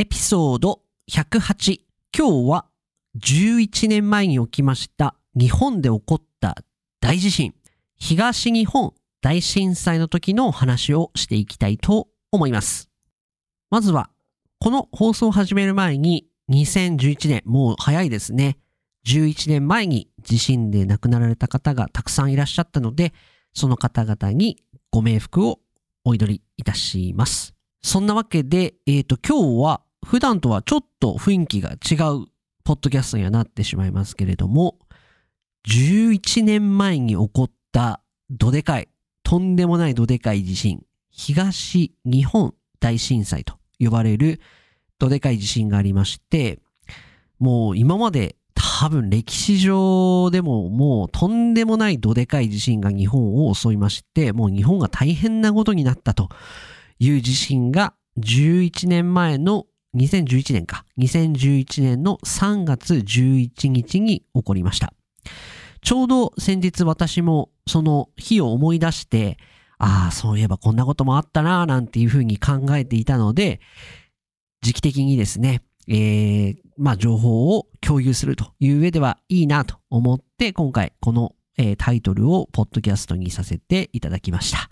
エピソード108。今日は11年前に起きました日本で起こった大地震、東日本大震災の時の話をしていきたいと思います。まずは、この放送を始める前に2011年、もう早いですね。11年前に地震で亡くなられた方がたくさんいらっしゃったので、その方々にご冥福をお祈りいたします。そんなわけで、えっ、ー、と、今日は普段とはちょっと雰囲気が違うポッドキャストにはなってしまいますけれども、11年前に起こったどでかい、とんでもないどでかい地震、東日本大震災と呼ばれるどでかい地震がありまして、もう今まで多分歴史上でももうとんでもないどでかい地震が日本を襲いまして、もう日本が大変なことになったという地震が11年前の2011年か。2011年の3月11日に起こりました。ちょうど先日私もその日を思い出して、ああ、そういえばこんなこともあったな、なんていうふうに考えていたので、時期的にですね、えー、まあ情報を共有するという上ではいいなと思って、今回この、タイトルをポッドキャストにさせていただきました。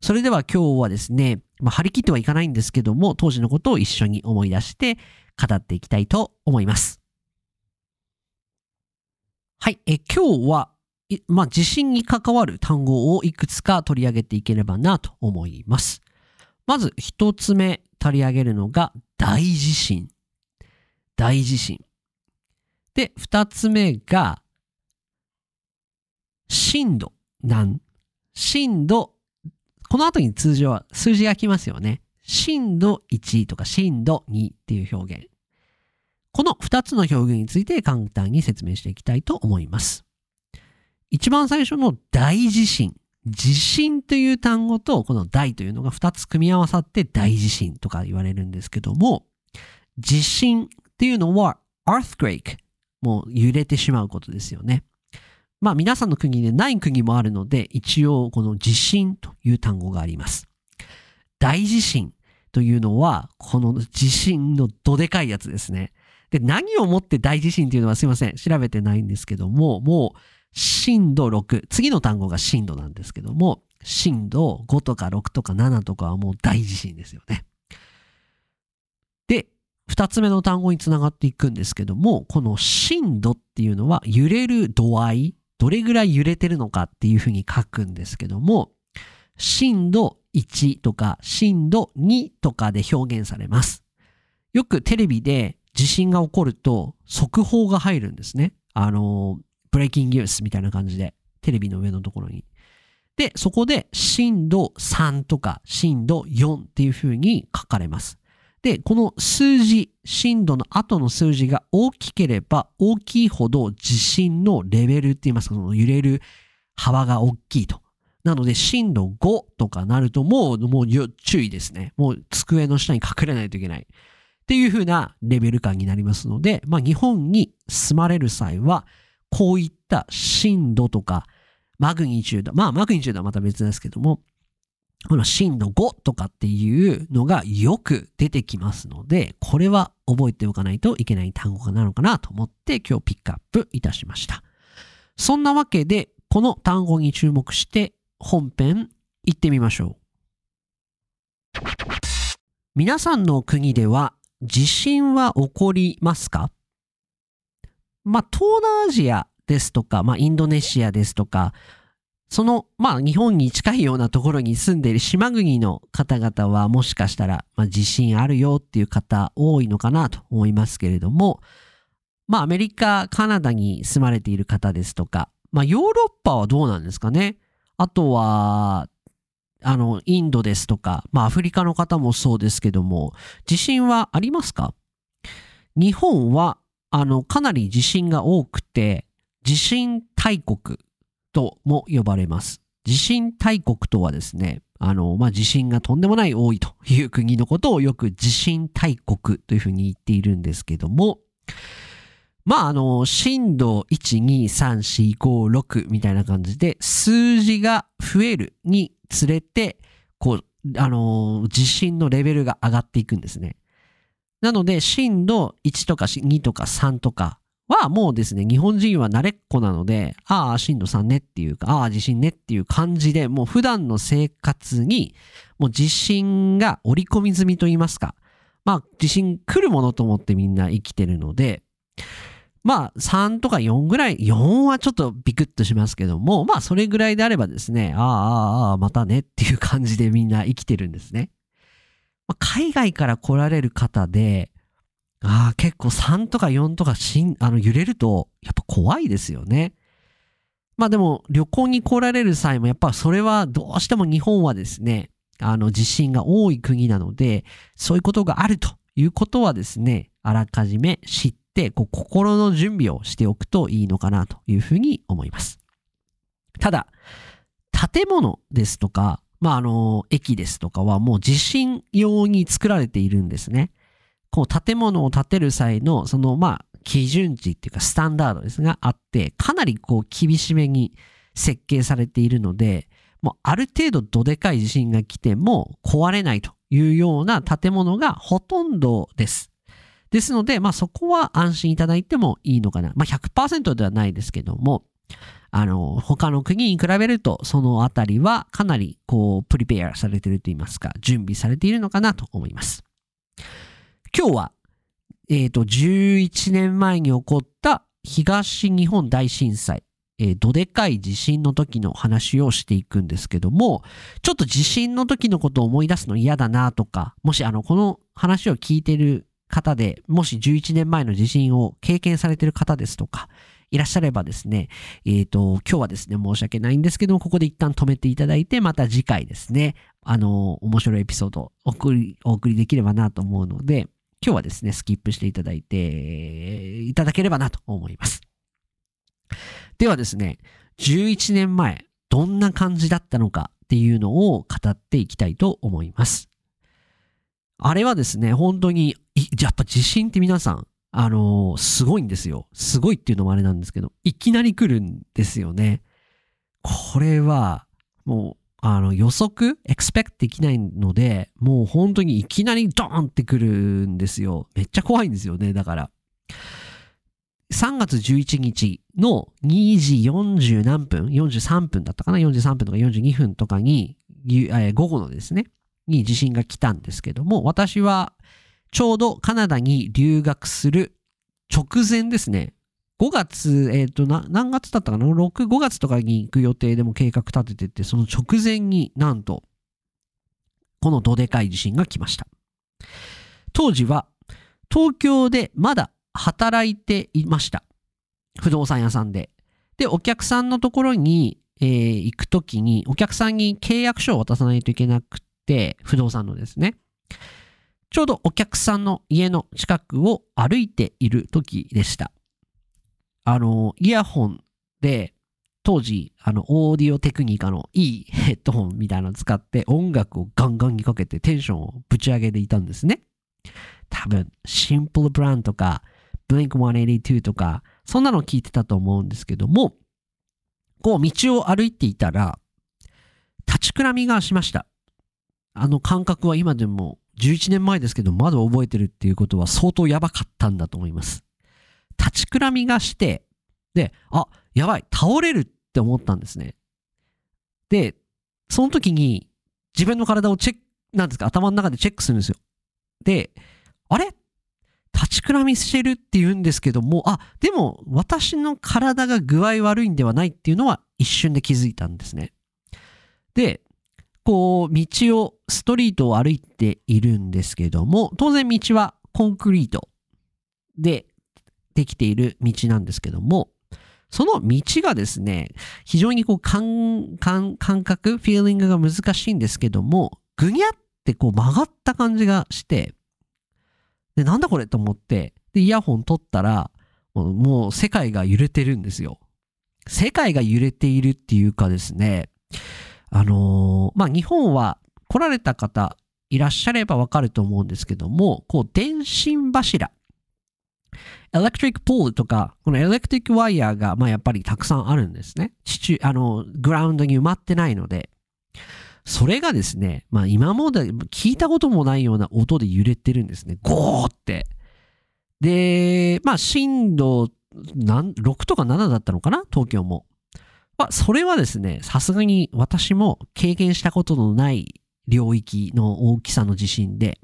それでは今日はですね、まあ、張り切ってはいかないんですけども、当時のことを一緒に思い出して語っていきたいと思います。はい、え今日は、まあ、地震に関わる単語をいくつか取り上げていければなと思います。まず一つ目取り上げるのが大地震。大地震。で、二つ目が震度なん？震度この後に通常は数字が来ますよね。震度1とか震度2っていう表現。この2つの表現について簡単に説明していきたいと思います。一番最初の大地震。地震という単語とこの大というのが2つ組み合わさって大地震とか言われるんですけども、地震っていうのは earthquake。もう揺れてしまうことですよね。まあ皆さんの国でない国もあるので、一応この地震という単語があります。大地震というのは、この地震のどでかいやつですね。で、何をもって大地震というのはすいません、調べてないんですけども、もう震度6、次の単語が震度なんですけども、震度5とか6とか7とかはもう大地震ですよね。で、二つ目の単語につながっていくんですけども、この震度っていうのは揺れる度合い、どれぐらい揺れてるのかっていうふうに書くんですけども、震度1とか震度2とかで表現されます。よくテレビで地震が起こると速報が入るんですね。あの、ブレイキングニュースみたいな感じで、テレビの上のところに。で、そこで震度3とか震度4っていうふうに書かれます。で、この数字、震度の後の数字が大きければ大きいほど地震のレベルって言いますか、その揺れる幅が大きいと。なので、震度5とかなるともう、もう注意ですね。もう机の下に隠れないといけない。っていう風なレベル感になりますので、まあ日本に住まれる際は、こういった震度とか、マグニチュード、まあマグニチュードはまた別ですけども、この震度5とかっていうのがよく出てきますので、これは覚えておかないといけない単語なのかなと思って今日ピックアップいたしました。そんなわけで、この単語に注目して本編行ってみましょう。皆さんの国では地震は起こりますか？まあ、東南アジアですとか、まあ、インドネシアですとか、その、まあ、日本に近いようなところに住んでいる島国の方々は、もしかしたら、まあ、地震あるよっていう方多いのかなと思いますけれども、まあ、アメリカ、カナダに住まれている方ですとか、まあ、ヨーロッパはどうなんですかね？あとは、あの、インドですとか、まあ、アフリカの方もそうですけども、地震はありますか？日本は、あの、かなり地震が多くて、地震大国とも呼ばれます。地震大国とはですね、あの、まあ、地震がとんでもない多いという国のことをよく地震大国というふうに言っているんですけども、まあ、あの、震度1、2、3、4、5、6みたいな感じで、数字が増えるにつれて、こう、あの、地震のレベルが上がっていくんですね。なので、震度1とか2とか3とかはもうですね、日本人は慣れっこなので、ああ、震度3ねっていうか、ああ、地震ねっていう感じで、もう普段の生活に、もう地震が織り込み済みと言いますか、まあ、地震来るものと思ってみんな生きてるので、まあ、3とか4ぐらい、4はちょっとビクッとしますけども、まあ、それぐらいであればですね、ああ、ああ、またねっていう感じでみんな生きてるんですね。まあ、海外から来られる方で、ああ、結構3とか4とかしんあの揺れると、やっぱ怖いですよね。まあでも、旅行に来られる際も、やっぱそれはどうしても日本はですね、あの地震が多い国なので、そういうことがあるということはですね、あらかじめ知って、こう心の準備をしておくといいのかなというふうに思います。ただ、建物ですとか、まあ、あの、駅ですとかはもう地震用に作られているんですね。こう、建物を建てる際の、その、まあ、基準値っていうかスタンダードですがあって、かなりこう、厳しめに設計されているので、もうある程度どでかい地震が来ても壊れないというような建物がほとんどです。ですので、まあそこは安心いただいてもいいのかな。まあ100%ではないですけども、あの、他の国に比べると、そのあたりはかなりこう、プリペアされていると言いますか、準備されているのかなと思います。今日は、えっ、ー、と、11年前に起こった東日本大震災、えー、どでかい地震の時の話をしていくんですけども、ちょっと地震の時のことを思い出すの嫌だなとか、もしあの、この話を聞いてる方で、もし11年前の地震を経験されてる方ですとか、いらっしゃればですね、えっ、ー、と、今日はですね、申し訳ないんですけども、ここで一旦止めていただいて、また次回ですね、あの、面白いエピソードを送り、お送りできればなと思うので、今日はですね、スキップしていただいて、いただければなと思います。ではですね、11年前、どんな感じだったのかっていうのを語っていきたいと思います。あれはですね、本当に、やっぱ地震って皆さん、あのー、すごいんですよ。すごいっていうのもあれなんですけど、いきなり来るんですよね。これは、もう、あの、予測、エクスペクトできないので、もう本当にいきなりドーンってくるんですよ。めっちゃ怖いんですよね、だから。3月11日の2時40何分 ?43 分だったかな ?43 分とか42分とかに、え、午後のですね、に地震が来たんですけども、私はちょうどカナダに留学する直前ですね。5月、えっ、ー、と何月だったかな ?6、5月とかに行く予定でも計画立ててて、その直前になんと、このどでかい地震が来ました。当時は、東京でまだ働いていました。不動産屋さんで。で、お客さんのところに、えー、行くときに、お客さんに契約書を渡さないといけなくて、不動産のですね。ちょうどお客さんの家の近くを歩いている時でした。あの、イヤホンで、当時、あの、オーディオテクニカのいい ヘッドホンみたいなの使って音楽をガンガンにかけてテンションをぶち上げていたんですね。多分、シンプルブランとか、Blink182 とか、そんなの聞いてたと思うんですけども、こう道を歩いていたら、立ちくらみがしました。あの感覚は今でも11年前ですけど、まだ覚えてるっていうことは相当やばかったんだと思います。立ちくらみがして、で、あ、やばい、倒れるって思ったんですね。で、その時に自分の体をチェック、なんですか、頭の中でチェックするんですよ。で、あれ？立ちくらみしてるって言うんですけども、あ、でも私の体が具合悪いんではないっていうのは一瞬で気づいたんですね。で、こう、道を、ストリートを歩いているんですけども、当然道はコンクリートでできている道なんですけども、その道がですね、非常にこう感、感、感覚、フィーリングが難しいんですけども、ぐにゃってこう曲がった感じがして、で、なんだこれと思って、で、イヤホン取ったら、もう世界が揺れてるんですよ。世界が揺れているっていうかですね、あのー、まあ、日本は来られた方いらっしゃればわかると思うんですけども、こう、電信柱、エレクトリックポールとか、このエレクトリックワイヤーが、まあ、やっぱりたくさんあるんですね。地中、あの、グラウンドに埋まってないので、それがですね、まあ今まで聞いたこともないような音で揺れてるんですね。ゴーって。で、まあ、震度なん6とか7だったのかな？東京も。まあ、それはですね、さすがに私も経験したことのない領域の大きさの地震で、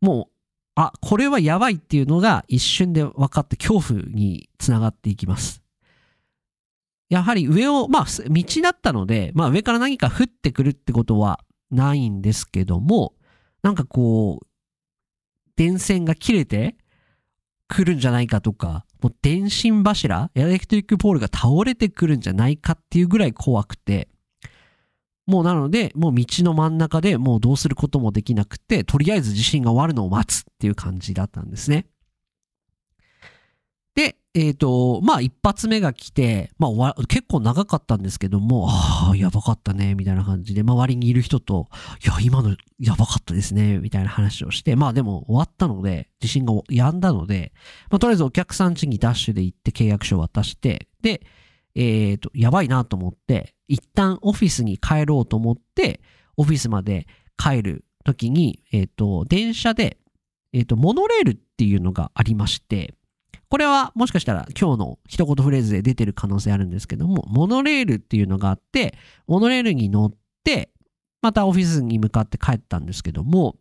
もう、あ、これはやばいっていうのが一瞬で分かって恐怖につながっていきます。やはり上を、まあ、道だったので、まあ上から何か降ってくるってことはないんですけども、なんかこう、電線が切れてくるんじゃないかとか、もう電信柱、エレクトリックポールが倒れてくるんじゃないかっていうぐらい怖くて、もうなので、もう道の真ん中でもうどうすることもできなくて、とりあえず地震が終わるのを待つっていう感じだったんですね。で、えっ、ー、と、まあ一発目が来て、まあ結構長かったんですけども、ああ、やばかったね、みたいな感じで、周りにいる人と、いや、今のやばかったですね、みたいな話をして、まあでも終わったので、地震が止んだので、まあとりあえずお客さん家にダッシュで行って契約書を渡して、で、えっ、ー、と、やばいなと思って、一旦オフィスに帰ろうと思って、オフィスまで帰る時に、えっ、ー、と、電車で、えっ、ー、と、モノレールっていうのがありまして、これはもしかしたら今日の一言フレーズで出てる可能性あるんですけども、モノレールっていうのがあって、モノレールに乗って、またオフィスに向かって帰ったんですけども、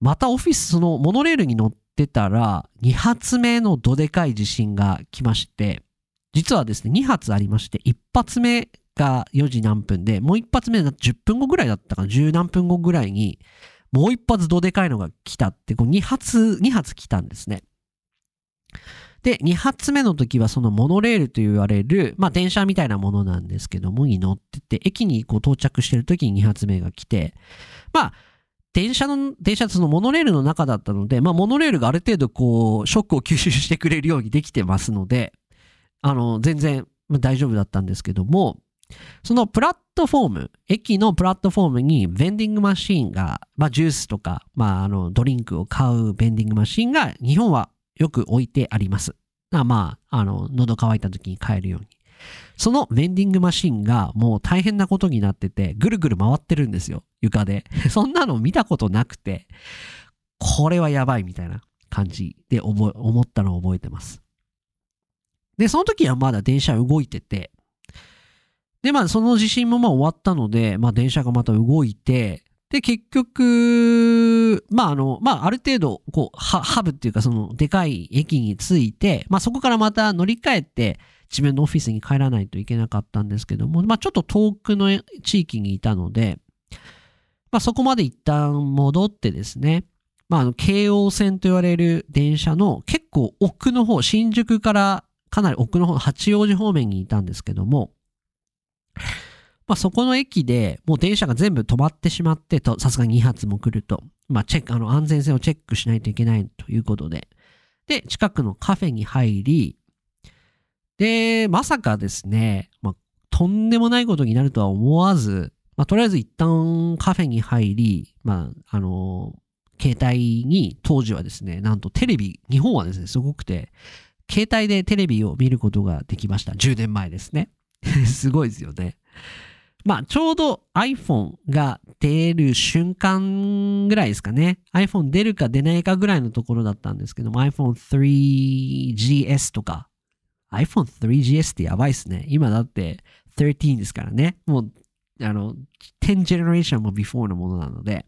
またオフィス、そのモノレールに乗ってたら、2発目のどでかい地震が来まして、実はですね、2発ありまして、1発目が4時何分で、もう1発目が10分後ぐらいだったかな、10何分後ぐらいに、もう1発どでかいのが来たって、こう2発、2発来たんですね。で、2発目の時はそのモノレールと言われる、まあ電車みたいなものなんですけども、に乗ってて、駅にこう到着してる時に2発目が来て、まあ、電車の、電車そのモノレールの中だったので、まあモノレールがある程度こう、ショックを吸収してくれるようにできてますので、あの、全然大丈夫だったんですけども、そのプラットフォーム、駅のプラットフォームにベンディングマシーンが、まあジュースとか、まああのドリンクを買うベンディングマシーンが日本はよく置いてあります。あまあ、あの、喉乾いた時に買えるように。そのベンディングマシーンがもう大変なことになってて、ぐるぐる回ってるんですよ、床で。そんなの見たことなくて、これはやばいみたいな感じで思ったのを覚えてます。で、その時はまだ電車動いてて、で、まあ、その地震もまあ終わったので、まあ、電車がまた動いて、で、結局、まあ、あの、まあ、ある程度、こう、ハブっていうか、その、でかい駅に着いて、まあ、そこからまた乗り換えて、自分のオフィスに帰らないといけなかったんですけども、まあ、ちょっと遠くの地域にいたので、まあ、そこまで一旦戻ってですね、まあ、あの、京王線と言われる電車の結構奥の方、新宿からかなり奥の方、八王子方面にいたんですけども、まあ、そこの駅でもう電車が全部止まってしまってと、さすがに2発も来ると、まあ、チェック、あの、安全性をチェックしないといけないということで、で、近くのカフェに入り、で、まさかですね、まあ、とんでもないことになるとは思わず、まあ、とりあえず一旦カフェに入り、まあ、あの携帯に当時はですね、なんとテレビ、日本はですね、すごくて、携帯でテレビを見ることができました。10年前ですね。すごいですよね。まあ、ちょうど iPhone が出る瞬間ぐらいですかね。iPhone 出るか出ないかぐらいのところだったんですけども、iPhone 3GS とか、iPhone 3GS ってやばいっすね。今だって13ですからね。もう、あの、10 generation も before のものなので。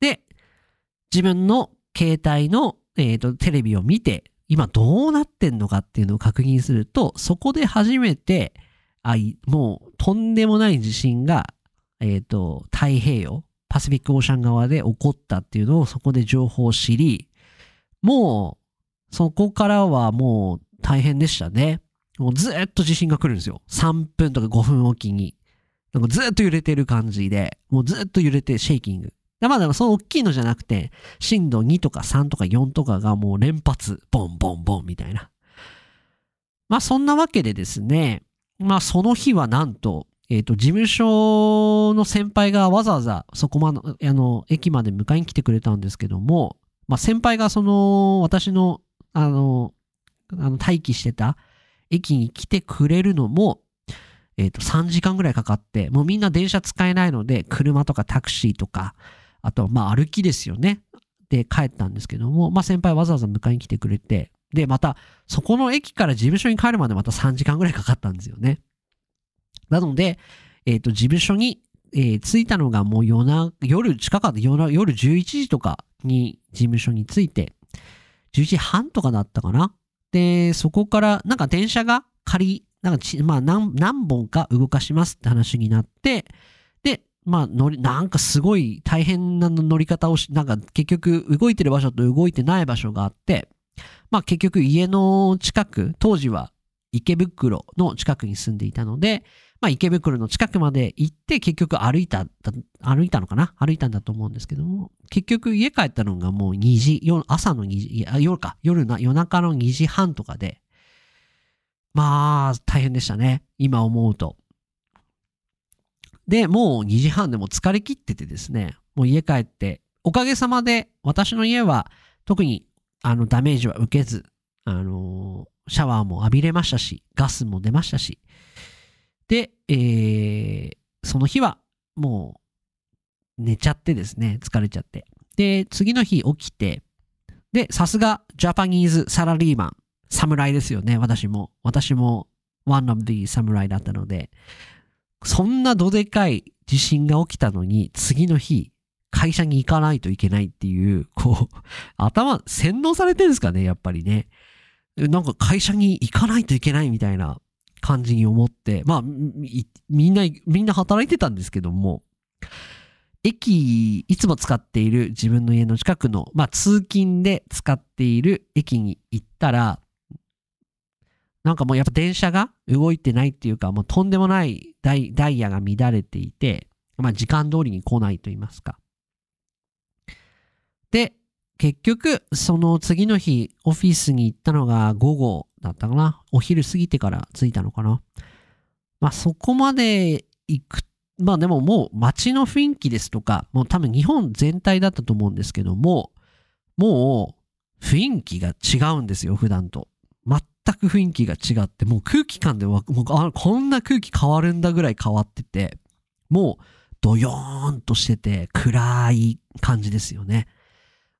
で、自分の携帯の、えーとテレビを見て、今どうなってんのかっていうのを確認すると、そこで初めて、あもうとんでもない地震が、えっ、ー、と、太平洋、パシフィックオーシャン側で起こったっていうのをそこで情報を知り、もう、そこからはもう大変でしたね。もうずっと地震が来るんですよ。3分とか5分おきに。なんかずっと揺れてる感じで、もうずっと揺れてシェイキング。でまだその大きいのじゃなくて、震度2とか3とか4とかがもう連発、ボンボンボンみたいな。まあそんなわけでですね、まあその日はなんと、えっ、ー、と、事務所の先輩がわざわざそこまで、あの、駅まで迎えに来てくれたんですけども、まあ先輩がその、私の、あの、あの待機してた駅に来てくれるのも、えっ、ー、と、3時間ぐらいかかって、もうみんな電車使えないので、車とかタクシーとか、あと、まあ歩きですよね。で帰ったんですけども、まあ先輩わざわざ迎えに来てくれて、で、また、そこの駅から事務所に帰るまでまた3時間ぐらいかかったんですよね。なので、えっ、ー、と、事務所に、えー、着いたのがもう夜な、夜近かった夜、夜11時とかに事務所に着いて、11時半とかだったかな。で、そこから、なんか電車が仮、なんかまあ何、何本か動かしますって話になって、で、まあ、乗り、なんかすごい大変な乗り方をし、なんか結局動いてる場所と動いてない場所があって、まあ結局家の近く、当時は池袋の近くに住んでいたので、まあ池袋の近くまで行って結局歩いた、歩いたのかな？歩いたんだと思うんですけども、結局家帰ったのがもう2時、朝の2時、夜か、夜な、夜中の2時半とかで、まあ大変でしたね。今思うと。で、もう2時半でも疲れ切っててですね、もう家帰って、おかげさまで私の家は特にあのダメージは受けず、あのー、シャワーも浴びれましたし、ガスも出ましたし、で、えー、その日はもう寝ちゃってですね、疲れちゃって。で、次の日起きて、で、さすがジャパニーズサラリーマン、侍ですよね、私も。私も one of the 侍だったので、そんなどでかい地震が起きたのに、次の日、会社に行かないといけないっていう、こう、頭、洗脳されてるんですかね、やっぱりね。なんか会社に行かないといけないみたいな感じに思って、まあ、みんな、みんな働いてたんですけども、駅、いつも使っている自分の家の近くの、まあ、通勤で使っている駅に行ったら、なんかもうやっぱ電車が動いてないっていうか、もうとんでもないダイダイヤが乱れていて、まあ時間通りに来ないと言いますか。で、結局、その次の日、オフィスに行ったのが午後だったかな。お昼過ぎてから着いたのかな。まあそこまで行く。まあでももう街の雰囲気ですとか、もう多分日本全体だったと思うんですけども、もう雰囲気が違うんですよ、普段と。全く雰囲気が違って、もう空気感でもうあこんな空気変わるんだぐらい変わってて、もうドヨーンとしてて暗い感じですよね。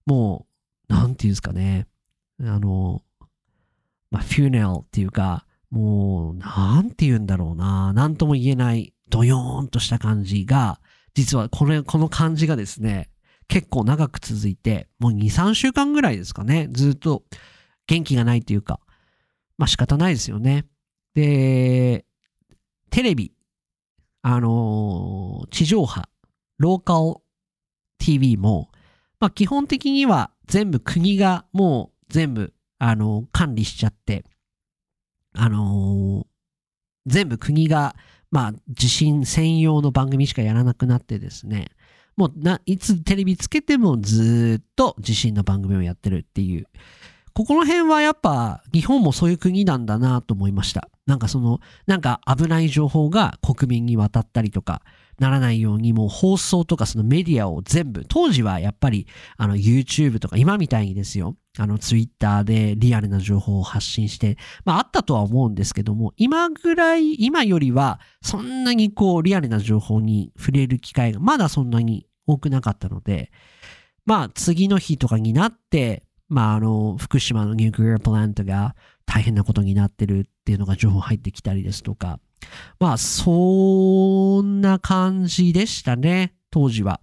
もう、なんていうんですかね。あの、まあ、フューネルっていうか、もう、なんて言うんだろうな。なんとも言えない、ドヨーンとした感じが、実はこれ、この感じがですね、結構長く続いて、もう2、3週間ぐらいですかね。ずっと元気がないというか、まあ仕方ないですよね。で、テレビ、あのー、地上波、ローカル TV も、まあ基本的には全部国がもう全部、あの、管理しちゃって、あのー、全部国が、まあ地震専用の番組しかやらなくなってですね、もうな、いつテレビつけてもずっと地震の番組をやってるっていう、ここの辺はやっぱ日本もそういう国なんだなと思いました。なんかその、なんか危ない情報が国民に渡ったりとか、ならないようにもう放送とかそのメディアを全部、当時はやっぱりあの YouTube とか今みたいにですよ、あの Twitter でリアルな情報を発信して、まああったとは思うんですけども、今ぐらい、今よりはそんなにこうリアルな情報に触れる機会がまだそんなに多くなかったので、まあ次の日とかになって、まあ、あの、福島のニュークリアプラントが大変なことになってるっていうのが情報入ってきたりですとか、まあ、そんな感じでしたね、当時は。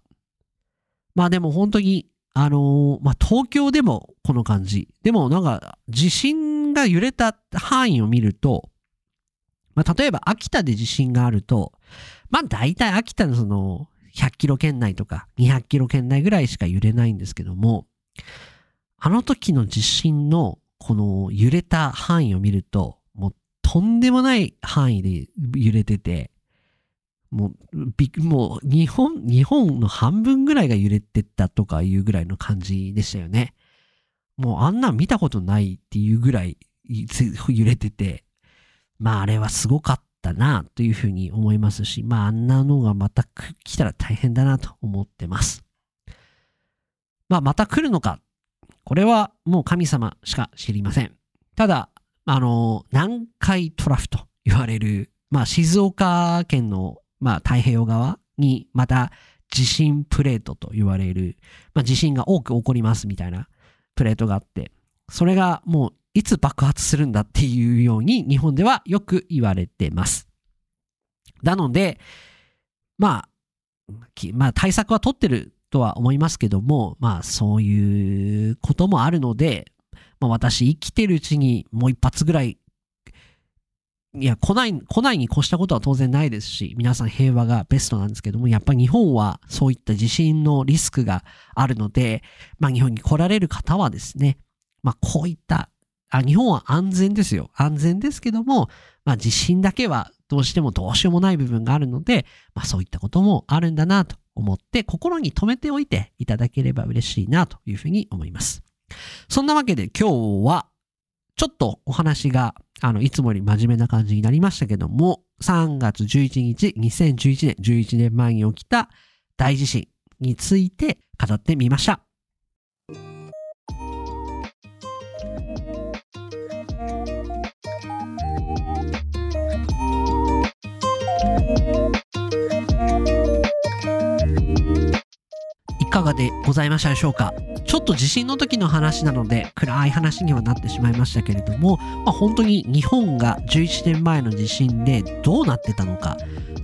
まあでも本当に、あのまあ東京でもこの感じ。でもなんか地震が揺れた範囲を見ると、まあ例えば秋田で地震があると、まあ大体秋田のその100キロ圏内とか200キロ圏内ぐらいしか揺れないんですけども、あの時の地震のこの揺れた範囲を見ると、とんでもない範囲で揺れてて、もう、びもう日本、日本の半分ぐらいが揺れてったとかいうぐらいの感じでしたよね。もうあんなん見たことないっていうぐらい揺れてて、まああれはすごかったなというふうに思いますし、まああんなのがまた来たら大変だなと思ってます。まあまた来るのかこれはもう神様しか知りません。ただ、あの、南海トラフと言われる、まあ、静岡県の、まあ、太平洋側にまた地震プレートと言われる、まあ、地震が多く起こりますみたいなプレートがあって、それがもういつ爆発するんだっていうように日本ではよく言われてます。なので、まあ、まあ対策は取ってるとは思いますけども、まあそういうこともあるので、まあ私生きてるうちにもう一発ぐらいいや、来ない、来ないに越したことは当然ないですし、皆さん平和がベストなんですけども、やっぱり日本はそういった地震のリスクがあるので、まあ日本に来られる方はですね、まあこういった、あ、日本は安全ですよ。安全ですけども、まあ地震だけはどうしてもどうしようもない部分があるので、まあそういったこともあるんだなと思って心に留めておいていただければ嬉しいなというふうに思います。そんなわけで今日はちょっとお話があの、いつもより真面目な感じになりましたけども、3月11日、2011年、11年前に起きた大地震について語ってみました。かがでございましたでしょうか？ちょっと地震の時の話なので暗い話にはなってしまいましたけれども、まあ、本当に日本が11年前の地震でどうなってたのか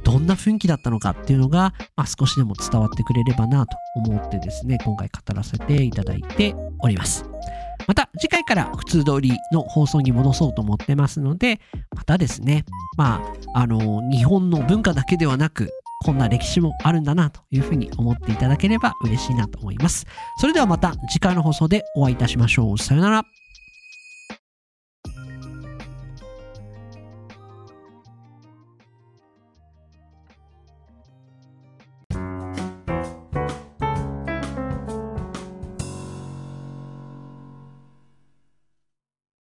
どんな雰囲気だったのかっていうのが、まあ、少しでも伝わってくれればなと思ってですね今回語らせていただいております。また次回から普通通りの放送に戻そうと思ってますのでまたですねまああの日本の文化だけではなくこんな歴史もあるんだなというふうに思っていただければ嬉しいなと思います。それではまた次回の放送でお会いいたしましょう。さよなら。